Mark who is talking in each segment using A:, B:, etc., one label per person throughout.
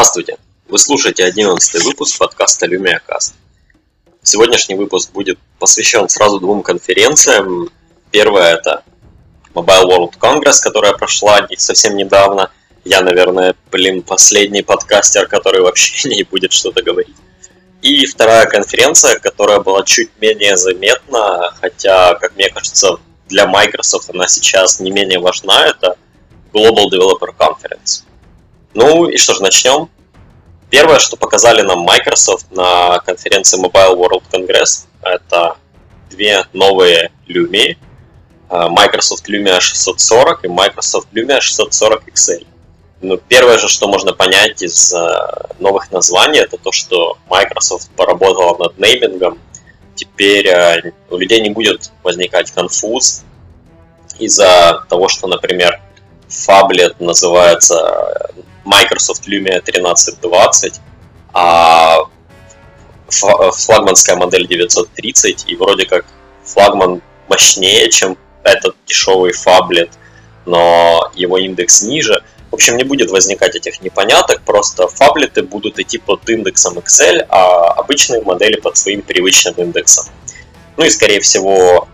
A: Здравствуйте! Вы слушаете 11 выпуск подкаста LumiaCast. Сегодняшний выпуск будет посвящен сразу двум конференциям. Первая это Mobile World Congress, которая прошла совсем недавно. Я, наверное, блин, последний подкастер, который вообще не будет что-то говорить. И вторая конференция, которая была чуть менее заметна, хотя, как мне кажется, для Microsoft она сейчас не менее важна, это Global Developer Conference. Ну и что ж, начнем. Первое, что показали нам Microsoft на конференции Mobile World Congress, это две новые Lumia, э, Microsoft Lumia 640 и Microsoft Lumia 640 XL. Ну, первое же, что можно понять из э, новых названий, это то, что Microsoft поработала над неймингом. Теперь э, у людей не будет возникать конфуз из-за того, что, например, фаблет называется Microsoft Lumia 1320, а флагманская модель 930, и вроде как флагман мощнее, чем этот дешевый фаблет, но его индекс ниже – в общем, не будет возникать этих непоняток, просто фаблеты будут идти под индексом Excel, а обычные модели под своим привычным индексом. Ну и, скорее всего,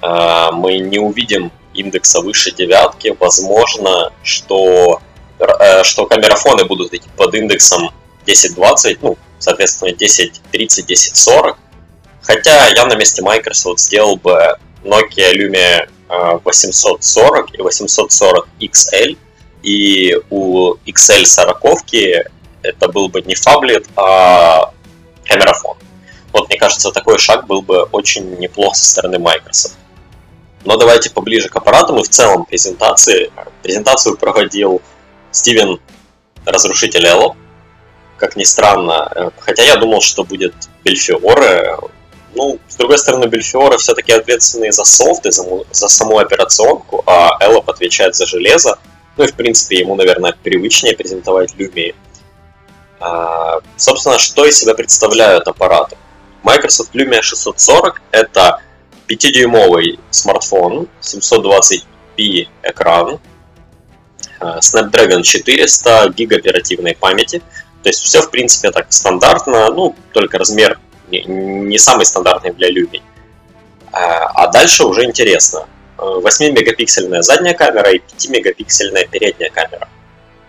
A: э, мы не увидим индекса выше девятки. Возможно, что, что камерафоны будут идти под индексом 1020, ну, соответственно, 1030, 1040. Хотя я на месте Microsoft сделал бы Nokia Lumia 840 э, и 840 XL, и у XL 40 это был бы не фаблет, а камерафон. Вот мне кажется, такой шаг был бы очень неплох со стороны Microsoft. Но давайте поближе к аппаратам и в целом презентации. Презентацию проводил Стивен Разрушитель Элло. Как ни странно, хотя я думал, что будет Бельфиоре. Ну, с другой стороны, Бельфиоре все-таки ответственные за софт и за, за саму операционку, а Эллоп отвечает за железо. Ну и, в принципе, ему, наверное, привычнее презентовать Lumia. А, собственно, что из себя представляют аппараты? Microsoft Lumia 640 — это 5-дюймовый смартфон, 720p экран, Snapdragon 400, гиг оперативной памяти. То есть все, в принципе, так стандартно, ну, только размер не, самый стандартный для Lumia. А, а дальше уже интересно. 8-мегапиксельная задняя камера и 5-мегапиксельная передняя камера.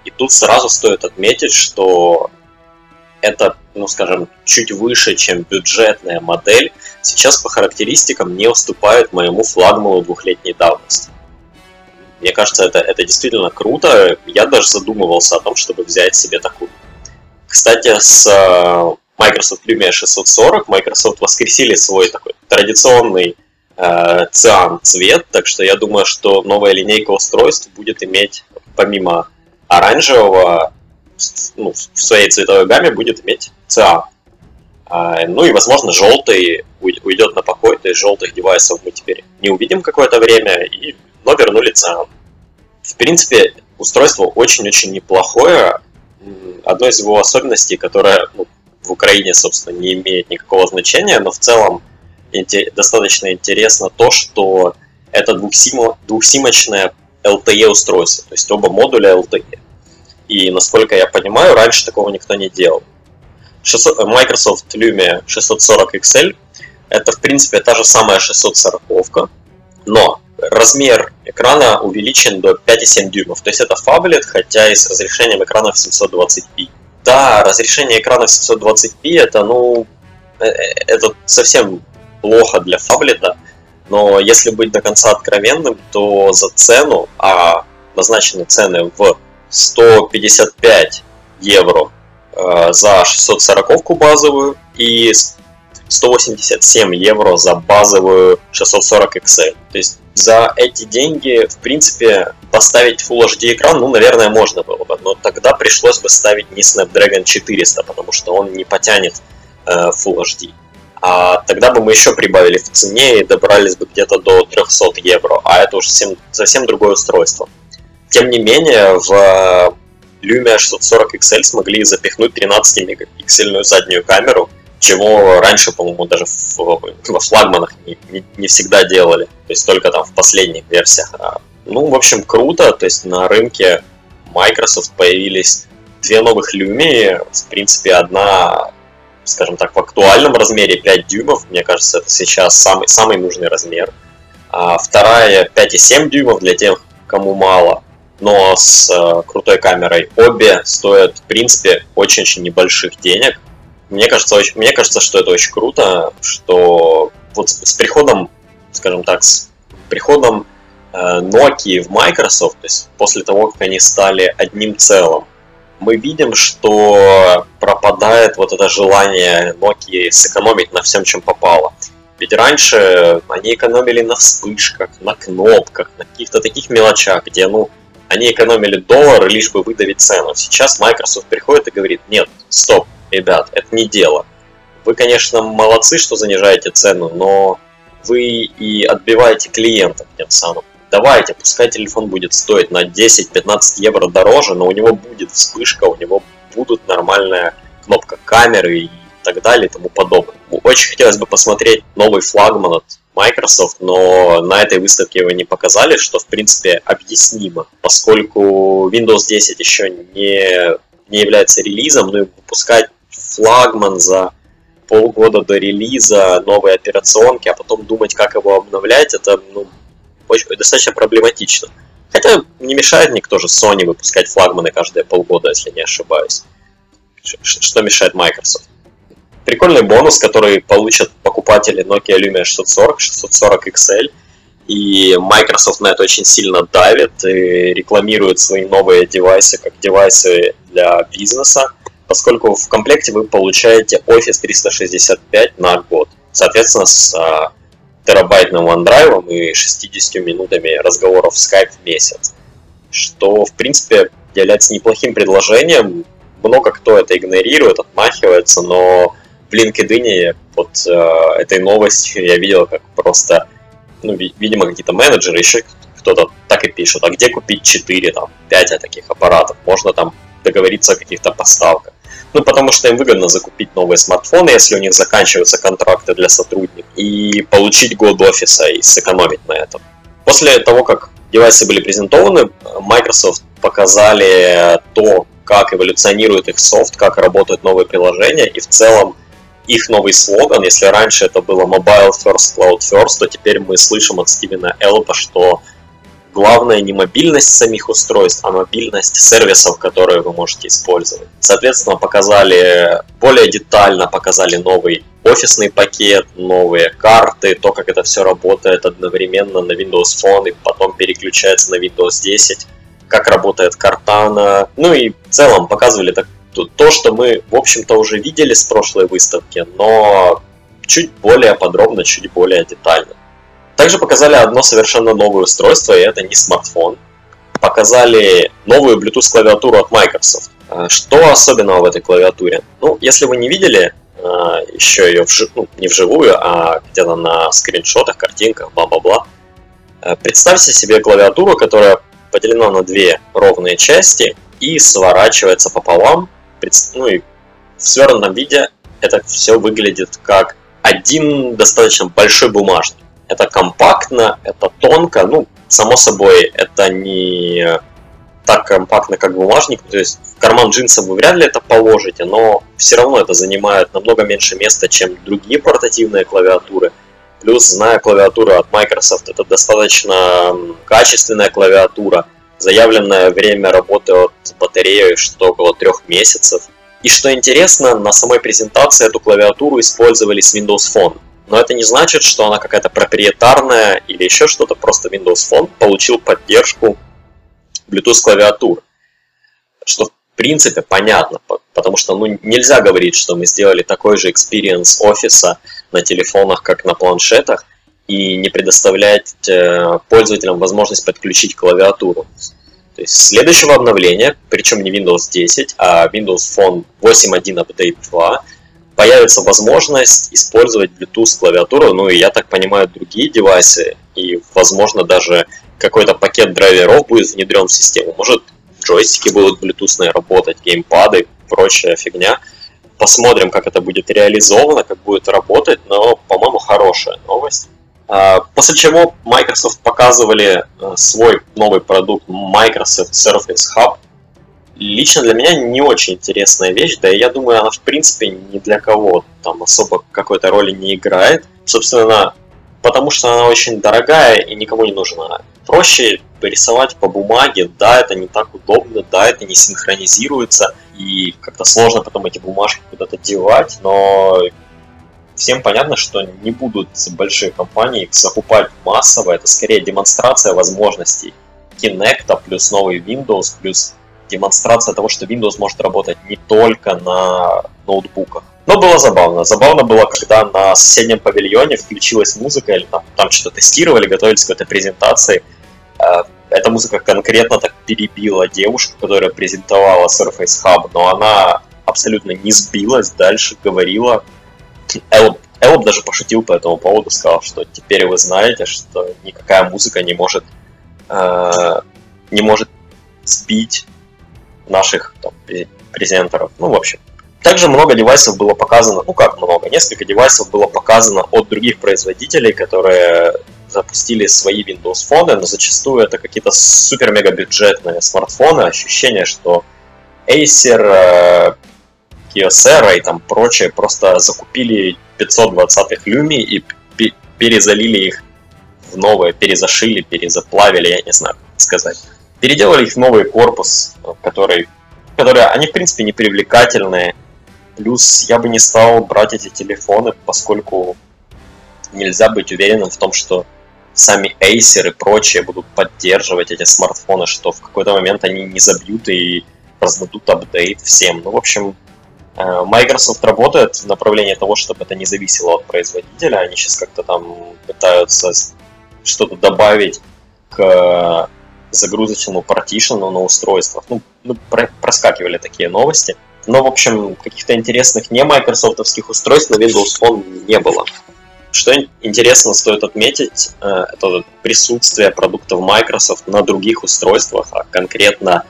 A: И тут сразу стоит отметить, что это, ну скажем, чуть выше, чем бюджетная модель, сейчас по характеристикам не уступает моему флагману двухлетней давности. Мне кажется, это, это действительно круто. Я даже задумывался о том, чтобы взять себе такую. Кстати, с э, Microsoft Lumia 640 Microsoft воскресили свой такой традиционный э, циан цвет, так что я думаю, что новая линейка устройств будет иметь помимо оранжевого, ну, в своей цветовой гамме будет иметь циан. А, ну и, возможно, желтый уйдет на покой, то есть желтых девайсов мы теперь не увидим какое-то время, и, но вернули циан. В принципе, устройство очень-очень неплохое. Одной из его особенностей, которая ну, в Украине, собственно, не имеет никакого значения, но в целом достаточно интересно то, что это двухсимо, двухсимочное LTE устройство, то есть оба модуля LTE. И насколько я понимаю, раньше такого никто не делал. 600, Microsoft Lumia 640 XL это в принципе та же самая 640, но размер экрана увеличен до 5,7 дюймов. То есть это фаблет, хотя и с разрешением экрана в 720p. Да, разрешение экрана в 720p это, ну, э, э, это совсем плохо для фаблета, но если быть до конца откровенным, то за цену, а назначены цены в 155 евро э, за 640 базовую и 187 евро за базовую 640 XL. То есть за эти деньги, в принципе, поставить Full HD экран, ну, наверное, можно было бы, но тогда пришлось бы ставить не Snapdragon 400, потому что он не потянет э, Full HD а тогда бы мы еще прибавили в цене и добрались бы где-то до 300 евро, а это уже совсем, совсем другое устройство. Тем не менее, в э, Lumia 640 XL смогли запихнуть 13-мегапиксельную заднюю камеру, чего раньше, по-моему, даже в, во флагманах не, не, не всегда делали, то есть только там в последних версиях. А, ну, в общем, круто, то есть на рынке Microsoft появились две новых Lumia, в принципе, одна, скажем так, в актуальном размере 5 дюймов, мне кажется, это сейчас самый, самый нужный размер. А вторая 5,7 дюймов для тех, кому мало, но с э, крутой камерой. Обе стоят, в принципе, очень-очень небольших денег. Мне кажется, очень, мне кажется, что это очень круто, что вот с приходом, скажем так, с приходом э, Nokia в Microsoft, то есть после того, как они стали одним целым, мы видим, что пропадает вот это желание Nokia сэкономить на всем, чем попало. Ведь раньше они экономили на вспышках, на кнопках, на каких-то таких мелочах, где, ну, они экономили доллар, лишь бы выдавить цену. Сейчас Microsoft приходит и говорит, нет, стоп, ребят, это не дело. Вы, конечно, молодцы, что занижаете цену, но вы и отбиваете клиентов тем самым. Давайте, пускай телефон будет стоить на 10-15 евро дороже, но у него будет вспышка, у него будут нормальная кнопка камеры и так далее и тому подобное. Очень хотелось бы посмотреть новый флагман от Microsoft, но на этой выставке его не показали, что в принципе объяснимо, поскольку Windows 10 еще не, не является релизом, но выпускать флагман за полгода до релиза новой операционки, а потом думать, как его обновлять, это ну, очень, достаточно проблематично. Хотя не мешает никто же Sony выпускать флагманы каждые полгода, если не ошибаюсь. Что мешает Microsoft? Прикольный бонус, который получат покупатели Nokia Lumia 640, 640 XL. И Microsoft на это очень сильно давит и рекламирует свои новые девайсы как девайсы для бизнеса, поскольку в комплекте вы получаете Office 365 на год. Соответственно, с а, терабайтным OneDrive и 60 минутами разговоров в Skype в месяц. Что, в принципе, является неплохим предложением. Много кто это игнорирует, отмахивается, но в LinkedIn под э, этой новостью я видел, как просто, ну, видимо, какие-то менеджеры, еще кто-то так и пишут, а где купить 4, там, 5 таких аппаратов? Можно там договориться о каких-то поставках. Ну, потому что им выгодно закупить новые смартфоны, если у них заканчиваются контракты для сотрудников, и получить год офиса и сэкономить на этом. После того, как девайсы были презентованы, Microsoft показали то, как эволюционирует их софт, как работают новые приложения, и в целом их новый слоган, если раньше это было Mobile First, Cloud First, то теперь мы слышим от Стивена Элпа, что главное не мобильность самих устройств, а мобильность сервисов, которые вы можете использовать. Соответственно, показали более детально, показали новый офисный пакет, новые карты, то, как это все работает одновременно на Windows Phone и потом переключается на Windows 10, как работает Cortana. Ну и в целом показывали так то, что мы, в общем-то, уже видели с прошлой выставки, но чуть более подробно, чуть более детально. Также показали одно совершенно новое устройство, и это не смартфон. Показали новую Bluetooth клавиатуру от Microsoft. А, что особенного в этой клавиатуре? Ну, если вы не видели а, еще ее вжи... ну, не вживую, а где-то на скриншотах, картинках, бла-бла-бла, а, представьте себе клавиатуру, которая поделена на две ровные части и сворачивается пополам ну и в свернутом виде это все выглядит как один достаточно большой бумажник. Это компактно, это тонко, ну, само собой, это не так компактно, как бумажник, то есть в карман джинсов вы вряд ли это положите, но все равно это занимает намного меньше места, чем другие портативные клавиатуры. Плюс, зная клавиатуру от Microsoft, это достаточно качественная клавиатура, Заявленное время работы от батареи что около трех месяцев. И что интересно, на самой презентации эту клавиатуру использовали с Windows Phone. Но это не значит, что она какая-то проприетарная или еще что-то, просто Windows Phone получил поддержку Bluetooth клавиатур. Что в принципе понятно, потому что ну, нельзя говорить, что мы сделали такой же experience офиса на телефонах, как на планшетах, и не предоставлять э, пользователям возможность подключить клавиатуру. То есть следующего обновления, причем не Windows 10, а Windows Phone 8.1 Update 2, появится возможность использовать Bluetooth клавиатуру, ну и я так понимаю другие девайсы, и возможно даже какой-то пакет драйверов будет внедрен в систему. Может джойстики будут Bluetooth работать, геймпады, прочая фигня. Посмотрим, как это будет реализовано, как будет работать, но, по-моему, хорошая новость. А, после чего Microsoft показывали э, свой новый продукт Microsoft Surface Hub. Лично для меня не очень интересная вещь, да и я думаю, она в принципе ни для кого там особо какой-то роли не играет. Собственно, потому что она очень дорогая и никому не нужна. Проще порисовать по бумаге, да, это не так удобно, да, это не синхронизируется, и как-то сложно потом эти бумажки куда-то девать, но всем понятно, что не будут большие компании закупать массово, это скорее демонстрация возможностей Kinect плюс новый Windows, плюс демонстрация того, что Windows может работать не только на ноутбуках. Но было забавно. Забавно было, когда на соседнем павильоне включилась музыка, или там, там что-то тестировали, готовились к какой-то презентации. Э, эта музыка конкретно так перебила девушку, которая презентовала Surface Hub, но она абсолютно не сбилась, дальше говорила. Элб, Элб даже пошутил по этому поводу, сказал, что теперь вы знаете, что никакая музыка не может э, не может сбить наших там, презентеров. Ну, в общем. Также много девайсов было показано, ну как много, несколько девайсов было показано от других производителей, которые запустили свои Windows фоны, но зачастую это какие-то супер-мега бюджетные смартфоны. Ощущение, что Acer, э, Kyocera и там прочее просто закупили 520-х Lumi и перезалили их в новые, перезашили, перезаплавили, я не знаю, как сказать переделали их в новый корпус, который, которые, они в принципе не привлекательные. Плюс я бы не стал брать эти телефоны, поскольку нельзя быть уверенным в том, что сами Acer и прочие будут поддерживать эти смартфоны, что в какой-то момент они не забьют и раздадут апдейт всем. Ну, в общем, э, Microsoft работает в направлении того, чтобы это не зависело от производителя. Они сейчас как-то там пытаются что-то добавить к загрузочному партишену на устройствах. Ну, ну про проскакивали такие новости. Но, в общем, каких-то интересных не майкрософтовских устройств на Windows Phone не было. Что интересно стоит отметить, э, это присутствие продуктов Microsoft на других устройствах, а конкретно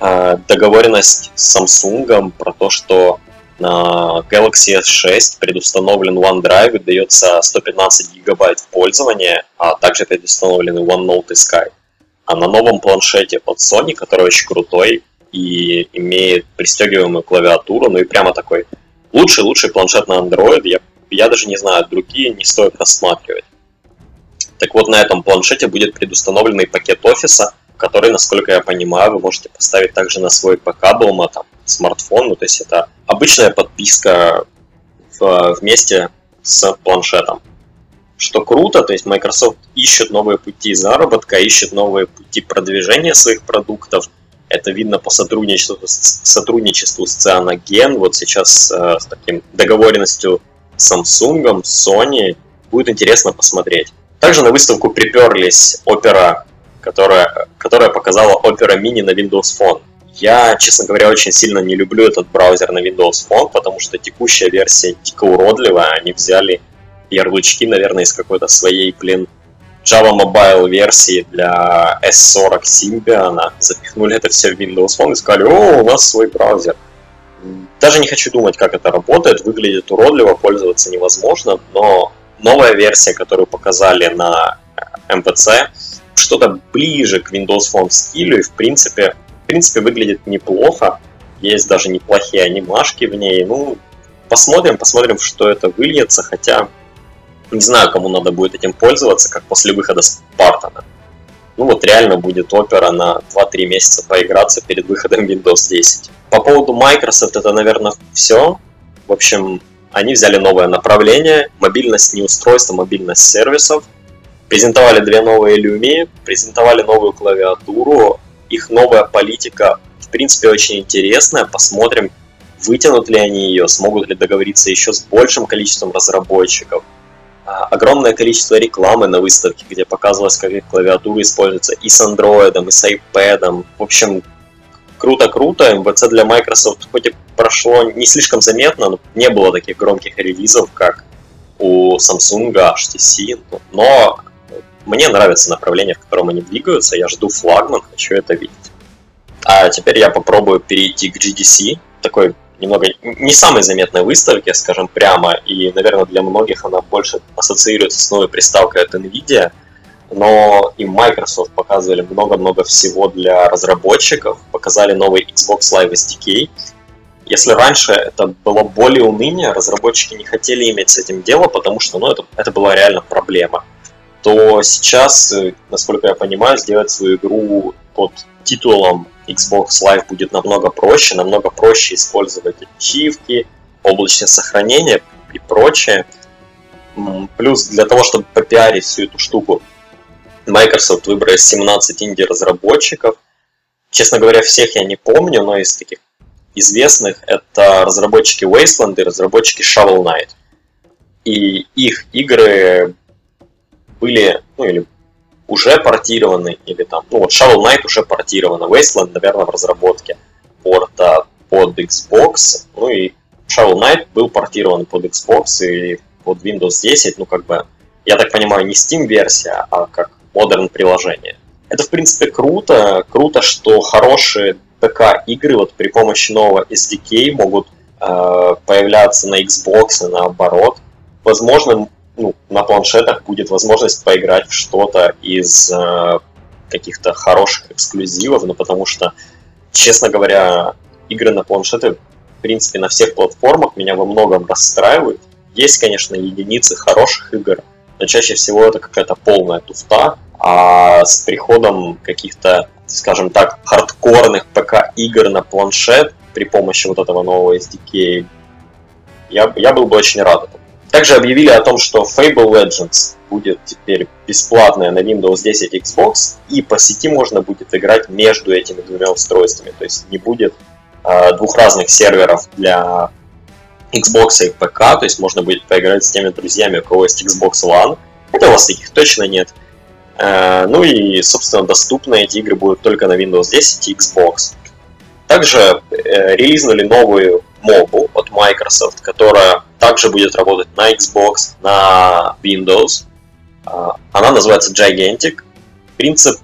A: э, договоренность с Samsung про то, что на Galaxy S6 предустановлен OneDrive и дается 115 гигабайт в пользование, а также предустановлены OneNote и Skype. А на новом планшете от Sony, который очень крутой и имеет пристегиваемую клавиатуру, ну и прямо такой лучший-лучший планшет на Android, я, я даже не знаю, другие не стоит рассматривать. Так вот, на этом планшете будет предустановленный пакет офиса, который, насколько я понимаю, вы можете поставить также на свой ПК дома, там, смартфон, ну, то есть это обычная подписка в, вместе с планшетом что круто, то есть Microsoft ищет новые пути заработка, ищет новые пути продвижения своих продуктов. Это видно по сотрудничеству, сотрудничеству с Cyanogen, вот сейчас э, с таким договоренностью с Samsung, Sony. Будет интересно посмотреть. Также на выставку приперлись Opera, которая, которая показала Opera Mini на Windows Phone. Я, честно говоря, очень сильно не люблю этот браузер на Windows Phone, потому что текущая версия дико уродливая. Они взяли ярлычки, наверное, из какой-то своей, блин, Java Mobile версии для S40 Symbian, запихнули это все в Windows Phone и сказали, о, у нас свой браузер. Даже не хочу думать, как это работает, выглядит уродливо, пользоваться невозможно, но новая версия, которую показали на MPC, что-то ближе к Windows Phone стилю и в принципе, в принципе выглядит неплохо. Есть даже неплохие анимашки в ней. Ну, посмотрим, посмотрим, что это выльется, хотя не знаю, кому надо будет этим пользоваться, как после выхода Спартана. Ну вот реально будет опера на 2-3 месяца поиграться перед выходом Windows 10. По поводу Microsoft это, наверное, все. В общем, они взяли новое направление, мобильность не устройства, мобильность сервисов. Презентовали две новые Lumi, презентовали новую клавиатуру. Их новая политика, в принципе, очень интересная. Посмотрим, вытянут ли они ее, смогут ли договориться еще с большим количеством разработчиков. А, огромное количество рекламы на выставке, где показывалось, как клавиатура используется и с Android, и с iPad. В общем, круто-круто. МВЦ для Microsoft хоть и прошло не слишком заметно, но не было таких громких релизов, как у Samsung, HTC, но мне нравится направление, в котором они двигаются, я жду флагман, хочу это видеть. А теперь я попробую перейти к GDC, такой немного не самой заметной выставки, скажем прямо, и, наверное, для многих она больше ассоциируется с новой приставкой от NVIDIA. но и Microsoft показывали много-много всего для разработчиков, показали новый Xbox Live SDK. Если раньше это было более уныние, разработчики не хотели иметь с этим дело, потому что ну, это, это была реально проблема, то сейчас, э, насколько я понимаю, сделать свою игру под титулом Xbox Live будет намного проще, намного проще использовать ачивки, облачное сохранение и прочее. Плюс для того, чтобы попиарить всю эту штуку, Microsoft выбрали 17 инди-разработчиков. Честно говоря, всех я не помню, но из таких известных это разработчики Wasteland и разработчики Shovel Knight. И их игры были, ну или уже портированы, или там, ну вот Shovel Knight уже портировано, Wasteland, наверное, в разработке порта под Xbox, ну и Shovel Knight был портирован под Xbox и под Windows 10, ну как бы, я так понимаю, не Steam-версия, а как модерн приложение. Это, в принципе, круто. Круто, что хорошие ПК-игры вот при помощи нового SDK могут э, появляться на Xbox и наоборот. Возможно, ну, на планшетах будет возможность поиграть в что-то из э, каких-то хороших эксклюзивов, ну потому что, честно говоря, игры на планшеты, в принципе, на всех платформах меня во многом расстраивают. Есть, конечно, единицы хороших игр, но чаще всего это какая-то полная туфта, а с приходом каких-то, скажем так, хардкорных ПК-игр на планшет при помощи вот этого нового SDK, я, я был бы очень рад этому. Также объявили о том, что Fable Legends будет теперь бесплатная на Windows 10 Xbox, и по сети можно будет играть между этими двумя устройствами. То есть не будет э, двух разных серверов для Xbox и ПК, то есть можно будет поиграть с теми друзьями, у кого есть Xbox One. Это у вас таких точно нет. Э, ну и, собственно, доступны эти игры будут только на Windows 10 и Xbox. Также э, релизнули новую мобу от Microsoft, которая также будет работать на Xbox, на Windows. Э, она называется Gigantic. Принцип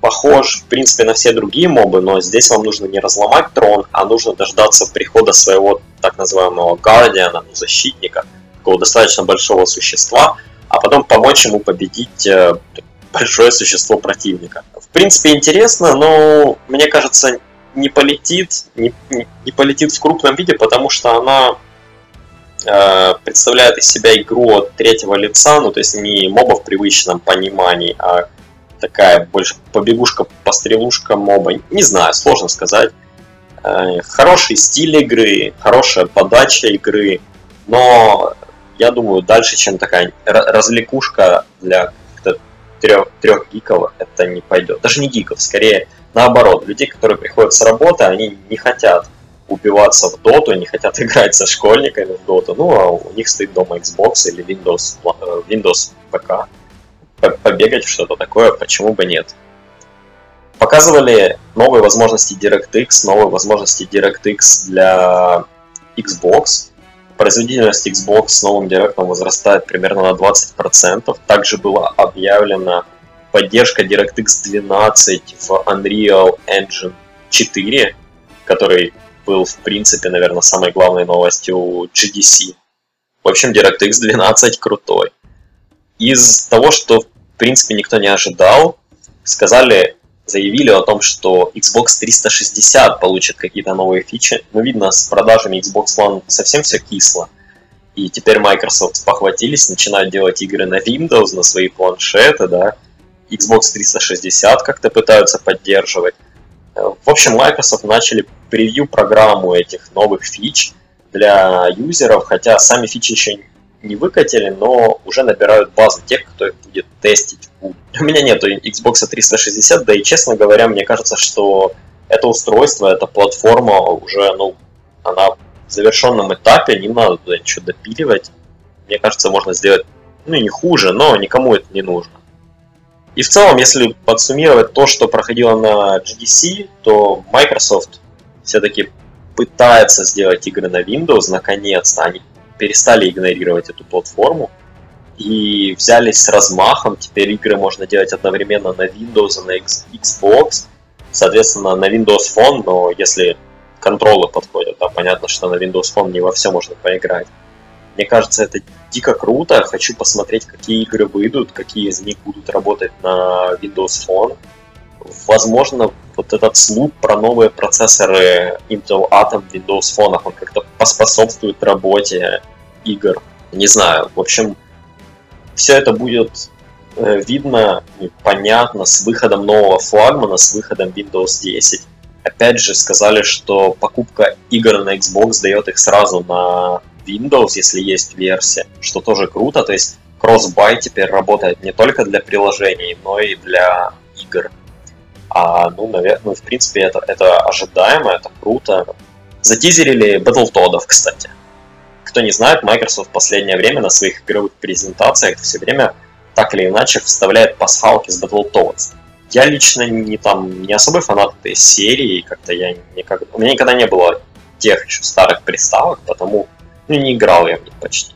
A: похож, в принципе, на все другие мобы, но здесь вам нужно не разломать трон, а нужно дождаться прихода своего так называемого Guardian, защитника, такого достаточно большого существа, а потом помочь ему победить большое существо противника. В принципе, интересно, но мне кажется, не полетит, не, не полетит в крупном виде, потому что она э, представляет из себя игру от третьего лица, ну то есть не моба в привычном понимании, а такая больше побегушка, пострелушка моба. Не знаю, сложно сказать. Э, хороший стиль игры, хорошая подача игры, но я думаю, дальше, чем такая развлекушка для трех, трех гиков это не пойдет. Даже не гиков, скорее наоборот. Людей, которые приходят с работы, они не хотят убиваться в доту, не хотят играть со школьниками в доту. Ну, а у них стоит дома Xbox или Windows, э, Windows ПК. Побегать в что-то такое, почему бы нет. Показывали новые возможности DirectX, новые возможности DirectX для Xbox производительность Xbox с новым директом возрастает примерно на 20%. Также была объявлена поддержка DirectX 12 в Unreal Engine 4, который был, в принципе, наверное, самой главной новостью GDC. В общем, DirectX 12 крутой. Из того, что, в принципе, никто не ожидал, сказали заявили о том, что Xbox 360 получит какие-то новые фичи. Но видно, с продажами Xbox One совсем все кисло. И теперь Microsoft похватились, начинают делать игры на Windows, на свои планшеты, да. Xbox 360 как-то пытаются поддерживать. В общем, Microsoft начали превью-программу этих новых фич для юзеров, хотя сами фичи еще не выкатили, но уже набирают базу тех, кто их будет тестить. У меня нету Xbox 360, да и честно говоря, мне кажется, что это устройство, эта платформа уже, ну, она в завершенном этапе, не надо туда ничего допиливать. Мне кажется, можно сделать, ну, не хуже, но никому это не нужно. И в целом, если подсуммировать то, что проходило на GDC, то Microsoft все-таки пытается сделать игры на Windows, наконец-то. Они перестали игнорировать эту платформу и взялись с размахом. Теперь игры можно делать одновременно на Windows и на Xbox. Соответственно, на Windows Phone, но если контролы подходят, то понятно, что на Windows Phone не во все можно поиграть. Мне кажется, это дико круто. Хочу посмотреть, какие игры выйдут, какие из них будут работать на Windows Phone. Возможно, вот этот слух про новые процессоры Intel Atom в Windows Phone, он как-то поспособствует работе игр. Не знаю. В общем, все это будет э, видно понятно с выходом нового флагмана, с выходом Windows 10. Опять же, сказали, что покупка игр на Xbox дает их сразу на Windows, если есть версия, что тоже круто. То есть Crossbuy теперь работает не только для приложений, но и для игр. А, ну, наверное, ну, в принципе, это, это ожидаемо, это круто. Затизерили Battletoads, кстати. Кто не знает, Microsoft в последнее время на своих игровых презентациях все время так или иначе вставляет пасхалки с Battletoads. Я лично не там не особый фанат этой серии, как-то я никак... У меня никогда не было тех еще старых приставок, потому ну, не играл я в них почти.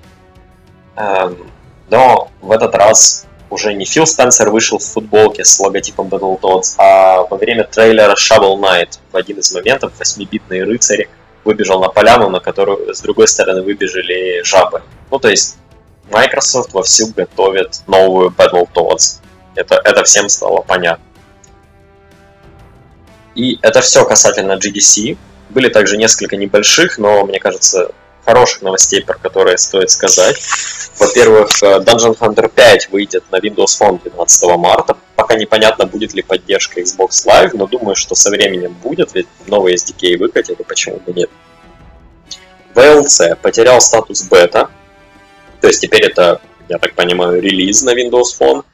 A: Эм, но в этот раз уже не Фил Спенсер вышел в футболке с логотипом Battletoads, а во время трейлера Shovel Knight в один из моментов 8-битный рыцарь выбежал на поляну, на которую с другой стороны выбежали жабы. Ну, то есть Microsoft вовсю готовит новую Battletoads. Это, это всем стало понятно. И это все касательно GDC. Были также несколько небольших, но, мне кажется, хороших новостей, про которые стоит сказать. Во-первых, э, Dungeon Hunter 5 выйдет на Windows Phone 12 марта. Пока непонятно, будет ли поддержка Xbox Live, но думаю, что со временем будет, ведь новые SDK выкатили, почему бы нет. VLC потерял статус бета, то есть теперь это, я так понимаю, релиз на Windows Phone.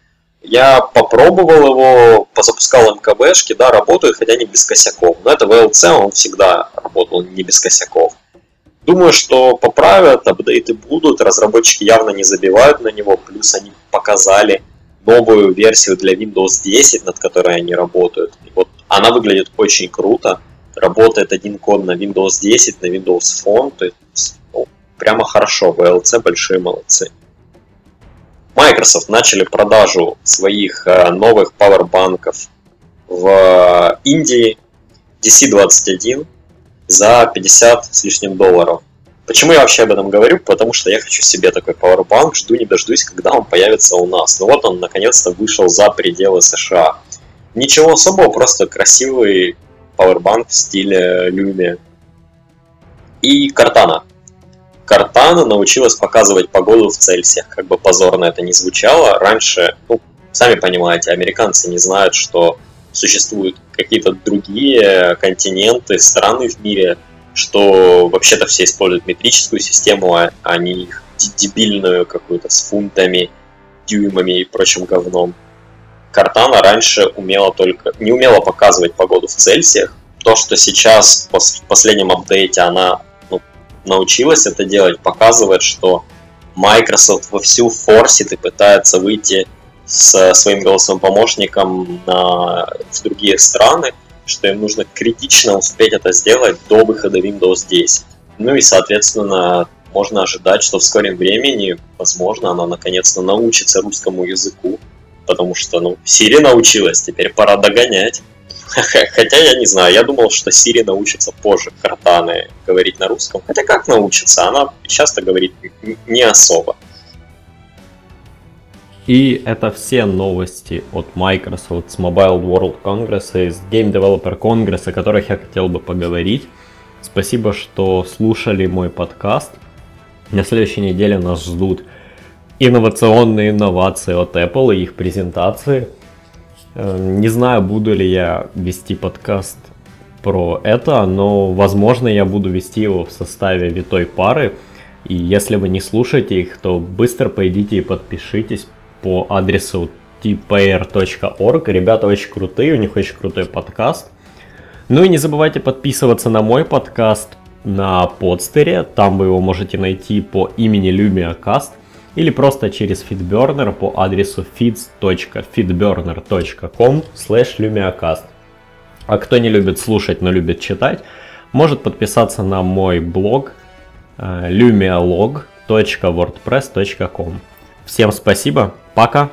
A: Я попробовал его, позапускал МКБшки, да, работают, хотя не без косяков. Но это VLC, он всегда работал не без косяков. Думаю, что поправят, апдейты будут, разработчики явно не забивают на него, плюс они показали новую версию для Windows 10, над которой они работают. И вот она выглядит очень круто, работает один код на Windows 10, на Windows Phone, то есть ну, прямо хорошо, VLC большие молодцы. Microsoft начали продажу своих э, новых пауэрбанков в Индии. DC21 за 50 с лишним долларов. Почему я вообще об этом говорю? Потому что я хочу себе такой Powerbank, жду не дождусь, когда он появится у нас. Ну вот он наконец-то вышел за пределы США. Ничего особого, просто красивый Powerbank в стиле Lumia. И Картана. Картана научилась показывать погоду в Цельсиях, как бы позорно это ни звучало. Раньше, ну, сами понимаете, американцы не знают, что существуют какие-то другие континенты, страны в мире, что вообще-то все используют метрическую систему, а, а не их дебильную какую-то с фунтами, дюймами и прочим говном. Картана раньше умела только, не умела показывать погоду в Цельсиях. То, что сейчас в последнем апдейте она ну, научилась это делать, показывает, что Microsoft вовсю форсит и пытается выйти со своим голосовым помощником на, в другие страны, что им нужно критично успеть это сделать до выхода Windows 10. Ну и, соответственно, можно ожидать, что в скором времени, возможно, она наконец-то научится русскому языку, потому что, ну, Сири научилась, теперь пора догонять. Хотя я не знаю, я думал, что Сири научится позже Картаны говорить на русском. Хотя как научится? Она часто говорит не особо.
B: И это все новости от Microsoft с Mobile World Congress и с Game Developer Congress, о которых я хотел бы поговорить. Спасибо, что слушали мой подкаст. На следующей неделе нас ждут инновационные инновации от Apple и их презентации. Э, не знаю, буду ли я вести подкаст про это, но возможно я буду вести его в составе витой пары. И если вы не слушаете их, то быстро пойдите и подпишитесь по адресу tpair.org. Ребята очень крутые, у них очень крутой подкаст. Ну и не забывайте подписываться на мой подкаст на подстере. Там вы его можете найти по имени LumiaCast или просто через FeedBurner по адресу feeds.feedburner.com lumiacast. А кто не любит слушать, но любит читать, может подписаться на мой блог lumialog.wordpress.com. Всем спасибо, пока!